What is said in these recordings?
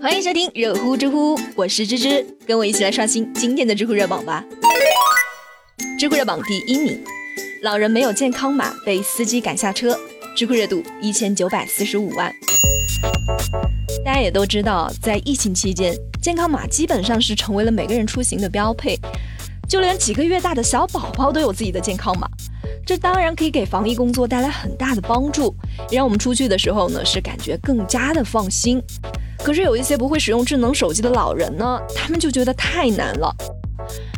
欢迎收听热乎知乎，我是芝芝，跟我一起来刷新今天的知乎热榜吧。知乎热榜第一名，老人没有健康码被司机赶下车，知乎热度一千九百四十五万。大家也都知道，在疫情期间，健康码基本上是成为了每个人出行的标配，就连几个月大的小宝宝都有自己的健康码。这当然可以给防疫工作带来很大的帮助，也让我们出去的时候呢是感觉更加的放心。可是有一些不会使用智能手机的老人呢，他们就觉得太难了。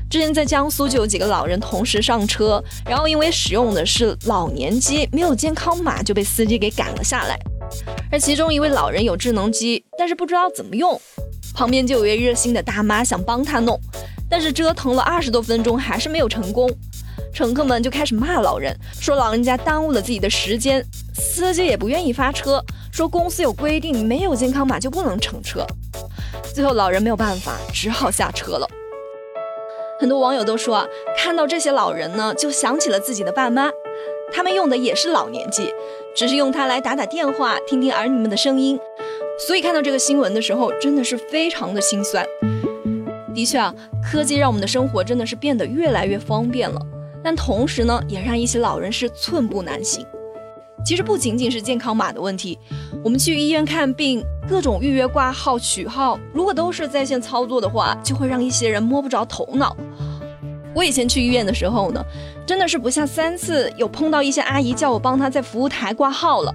之前在江苏就有几个老人同时上车，然后因为使用的是老年机，没有健康码就被司机给赶了下来。而其中一位老人有智能机，但是不知道怎么用，旁边就有位热心的大妈想帮他弄，但是折腾了二十多分钟还是没有成功。乘客们就开始骂老人，说老人家耽误了自己的时间。司机也不愿意发车，说公司有规定，没有健康码就不能乘车。最后老人没有办法，只好下车了。很多网友都说啊，看到这些老人呢，就想起了自己的爸妈，他们用的也是老年机，只是用它来打打电话，听听儿女们的声音。所以看到这个新闻的时候，真的是非常的心酸。的确啊，科技让我们的生活真的是变得越来越方便了。但同时呢，也让一些老人是寸步难行。其实不仅仅是健康码的问题，我们去医院看病，各种预约、挂号、取号，如果都是在线操作的话，就会让一些人摸不着头脑。我以前去医院的时候呢，真的是不下三次有碰到一些阿姨叫我帮她在服务台挂号了。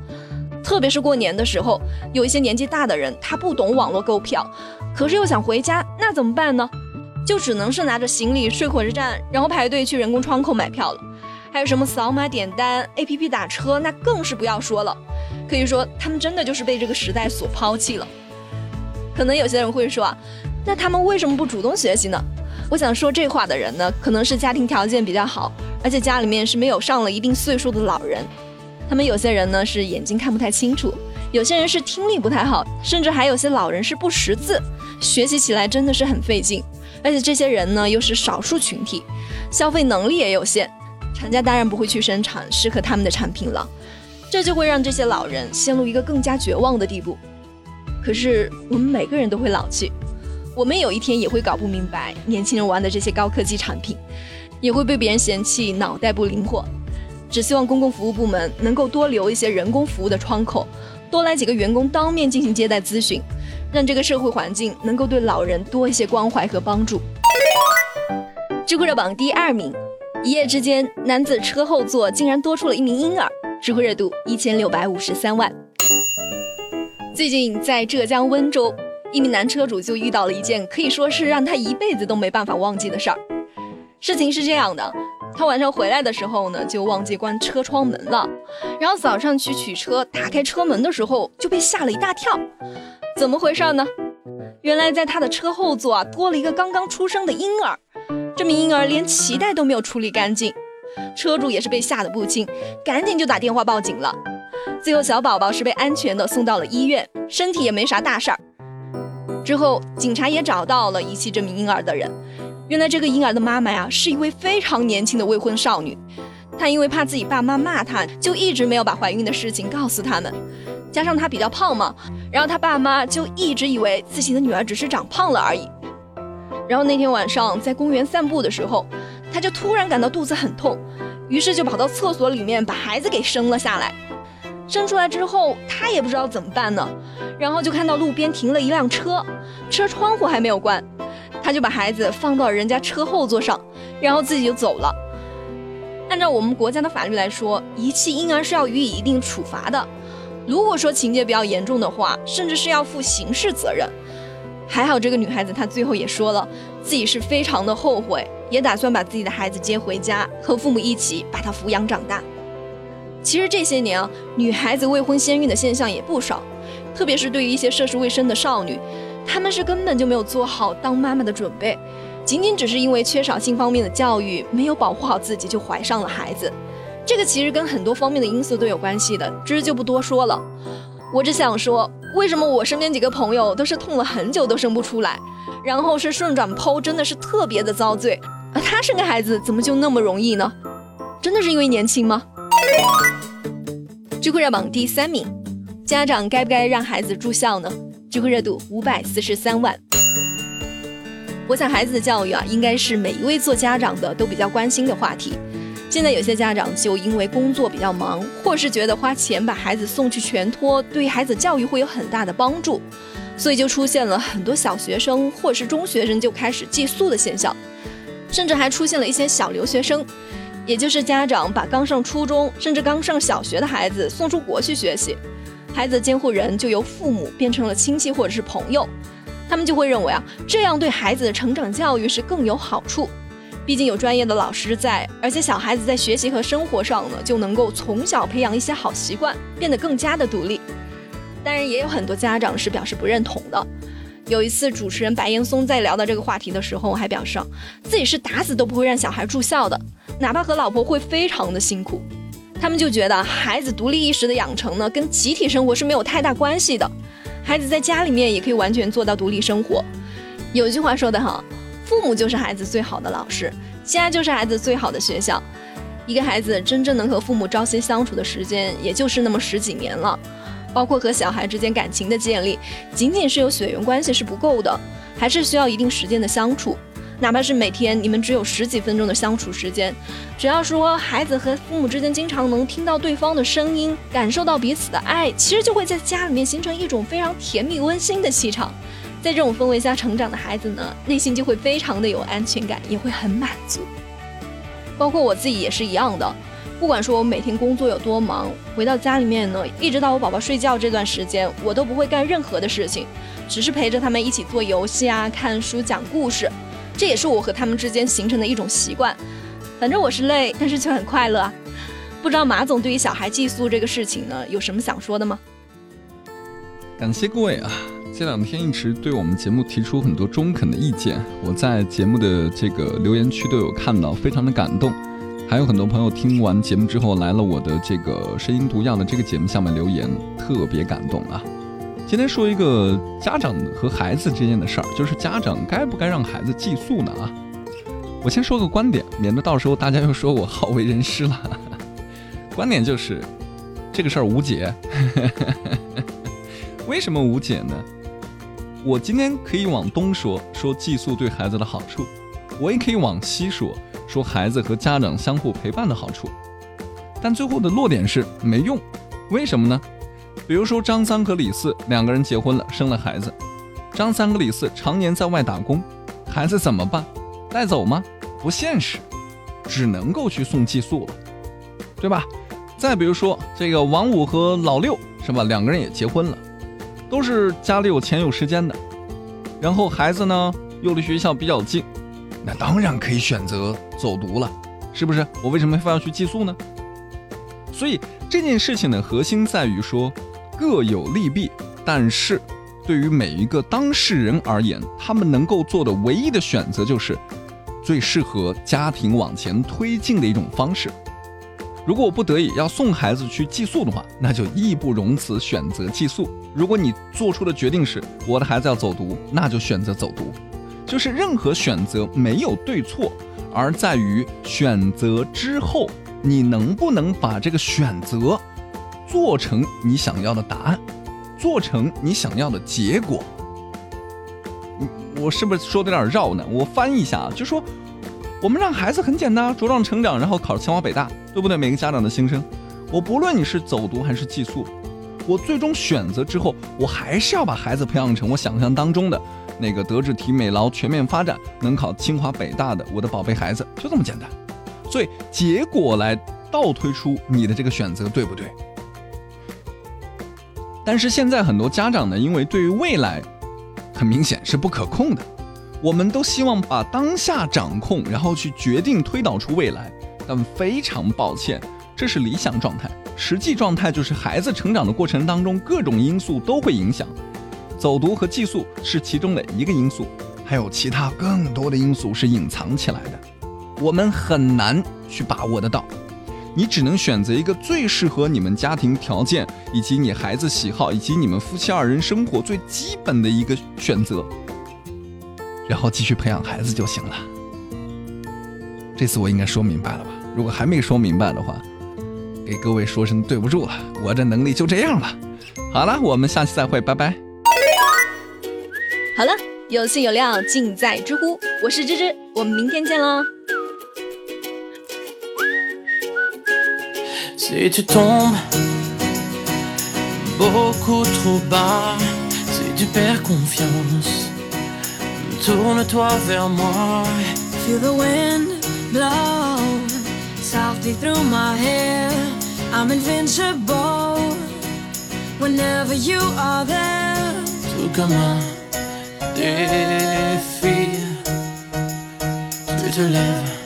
特别是过年的时候，有一些年纪大的人，他不懂网络购票，可是又想回家，那怎么办呢？就只能是拿着行李睡火车站，然后排队去人工窗口买票了。还有什么扫码点单、APP 打车，那更是不要说了。可以说，他们真的就是被这个时代所抛弃了。可能有些人会说啊，那他们为什么不主动学习呢？我想说这话的人呢，可能是家庭条件比较好，而且家里面是没有上了一定岁数的老人。他们有些人呢是眼睛看不太清楚，有些人是听力不太好，甚至还有些老人是不识字，学习起来真的是很费劲。而且这些人呢又是少数群体，消费能力也有限，厂家当然不会去生产适合他们的产品了，这就会让这些老人陷入一个更加绝望的地步。可是我们每个人都会老去，我们有一天也会搞不明白年轻人玩的这些高科技产品，也会被别人嫌弃脑袋不灵活。只希望公共服务部门能够多留一些人工服务的窗口，多来几个员工当面进行接待咨询。让这个社会环境能够对老人多一些关怀和帮助。知乎热榜第二名，一夜之间，男子车后座竟然多出了一名婴儿，知乎热度一千六百五十三万。最近在浙江温州，一名男车主就遇到了一件可以说是让他一辈子都没办法忘记的事儿。事情是这样的，他晚上回来的时候呢，就忘记关车窗门了，然后早上去取车，打开车门的时候就被吓了一大跳。怎么回事呢？原来在他的车后座啊，多了一个刚刚出生的婴儿。这名婴儿连脐带都没有处理干净，车主也是被吓得不轻，赶紧就打电话报警了。最后小宝宝是被安全的送到了医院，身体也没啥大事儿。之后警察也找到了遗弃这名婴儿的人。原来这个婴儿的妈妈呀，是一位非常年轻的未婚少女。她因为怕自己爸妈骂她，就一直没有把怀孕的事情告诉他们。加上她比较胖嘛，然后她爸妈就一直以为自己的女儿只是长胖了而已。然后那天晚上在公园散步的时候，她就突然感到肚子很痛，于是就跑到厕所里面把孩子给生了下来。生出来之后，她也不知道怎么办呢，然后就看到路边停了一辆车，车窗户还没有关，她就把孩子放到人家车后座上，然后自己就走了。按照我们国家的法律来说，遗弃婴儿是要予以一定处罚的。如果说情节比较严重的话，甚至是要负刑事责任。还好这个女孩子她最后也说了，自己是非常的后悔，也打算把自己的孩子接回家，和父母一起把他抚养长大。其实这些年啊，女孩子未婚先孕的现象也不少，特别是对于一些涉世未深的少女，她们是根本就没有做好当妈妈的准备，仅仅只是因为缺少性方面的教育，没有保护好自己就怀上了孩子。这个其实跟很多方面的因素都有关系的，这就不多说了。我只想说，为什么我身边几个朋友都是痛了很久都生不出来，然后是顺转剖，真的是特别的遭罪，而他生个孩子怎么就那么容易呢？真的是因为年轻吗？知乎热榜第三名，家长该不该让孩子住校呢？知乎热度五百四十三万。我想孩子的教育啊，应该是每一位做家长的都比较关心的话题。现在有些家长就因为工作比较忙，或是觉得花钱把孩子送去全托，对孩子教育会有很大的帮助，所以就出现了很多小学生或是中学生就开始寄宿的现象，甚至还出现了一些小留学生，也就是家长把刚上初中甚至刚上小学的孩子送出国去学习，孩子的监护人就由父母变成了亲戚或者是朋友，他们就会认为啊，这样对孩子的成长教育是更有好处。毕竟有专业的老师在，而且小孩子在学习和生活上呢，就能够从小培养一些好习惯，变得更加的独立。当然，也有很多家长是表示不认同的。有一次，主持人白岩松在聊到这个话题的时候，还表示自己是打死都不会让小孩住校的，哪怕和老婆会非常的辛苦。他们就觉得孩子独立意识的养成呢，跟集体生活是没有太大关系的。孩子在家里面也可以完全做到独立生活。有一句话说得好。父母就是孩子最好的老师，家就是孩子最好的学校。一个孩子真正能和父母朝夕相处的时间，也就是那么十几年了。包括和小孩之间感情的建立，仅仅是有血缘关系是不够的，还是需要一定时间的相处。哪怕是每天你们只有十几分钟的相处时间，只要说孩子和父母之间经常能听到对方的声音，感受到彼此的爱，其实就会在家里面形成一种非常甜蜜温馨的气场。在这种氛围下成长的孩子呢，内心就会非常的有安全感，也会很满足。包括我自己也是一样的，不管说我每天工作有多忙，回到家里面呢，一直到我宝宝睡觉这段时间，我都不会干任何的事情，只是陪着他们一起做游戏啊、看书、讲故事，这也是我和他们之间形成的一种习惯。反正我是累，但是却很快乐。不知道马总对于小孩寄宿这个事情呢，有什么想说的吗？感谢各位啊。这两天一直对我们节目提出很多中肯的意见，我在节目的这个留言区都有看到，非常的感动。还有很多朋友听完节目之后来了我的这个声音毒药的这个节目下面留言，特别感动啊！今天说一个家长和孩子之间的事儿，就是家长该不该让孩子寄宿呢？啊，我先说个观点，免得到时候大家又说我好为人师了。观点就是这个事儿无解。为什么无解呢？我今天可以往东说，说寄宿对孩子的好处；我也可以往西说，说孩子和家长相互陪伴的好处。但最后的落点是没用，为什么呢？比如说张三和李四两个人结婚了，生了孩子，张三和李四常年在外打工，孩子怎么办？带走吗？不现实，只能够去送寄宿了，对吧？再比如说这个王五和老六，是吧？两个人也结婚了。都是家里有钱有时间的，然后孩子呢又离学校比较近，那当然可以选择走读了，是不是？我为什么非要去寄宿呢？所以这件事情的核心在于说各有利弊，但是对于每一个当事人而言，他们能够做的唯一的选择就是最适合家庭往前推进的一种方式。如果我不得已要送孩子去寄宿的话，那就义不容辞选择寄宿。如果你做出的决定是我的孩子要走读，那就选择走读。就是任何选择没有对错，而在于选择之后你能不能把这个选择做成你想要的答案，做成你想要的结果。我是不是说的有点绕呢？我翻译一下啊，就说。我们让孩子很简单，茁壮成长，然后考上清华北大，对不对？每个家长的心声。我不论你是走读还是寄宿，我最终选择之后，我还是要把孩子培养成我想象当中的那个德智体美劳全面发展，能考清华北大的我的宝贝孩子，就这么简单。所以结果来倒推出你的这个选择对不对？但是现在很多家长呢，因为对于未来，很明显是不可控的。我们都希望把当下掌控，然后去决定推导出未来，但非常抱歉，这是理想状态。实际状态就是孩子成长的过程当中，各种因素都会影响。走读和寄宿是其中的一个因素，还有其他更多的因素是隐藏起来的，我们很难去把握得到。你只能选择一个最适合你们家庭条件，以及你孩子喜好，以及你们夫妻二人生活最基本的一个选择。然后继续培养孩子就行了。这次我应该说明白了吧？如果还没说明白的话，给各位说声对不住了，我这能力就这样了。好了，我们下期再会，拜拜。好了，有信有料尽在知乎，我是芝芝，我们明天见喽。Si tu tombes beaucoup trop bas, si tu perds confiance, tourne-toi vers moi. Feel the wind blow softly through my hair. I'm invincible whenever you are there. Tout comme défi, tu te lèves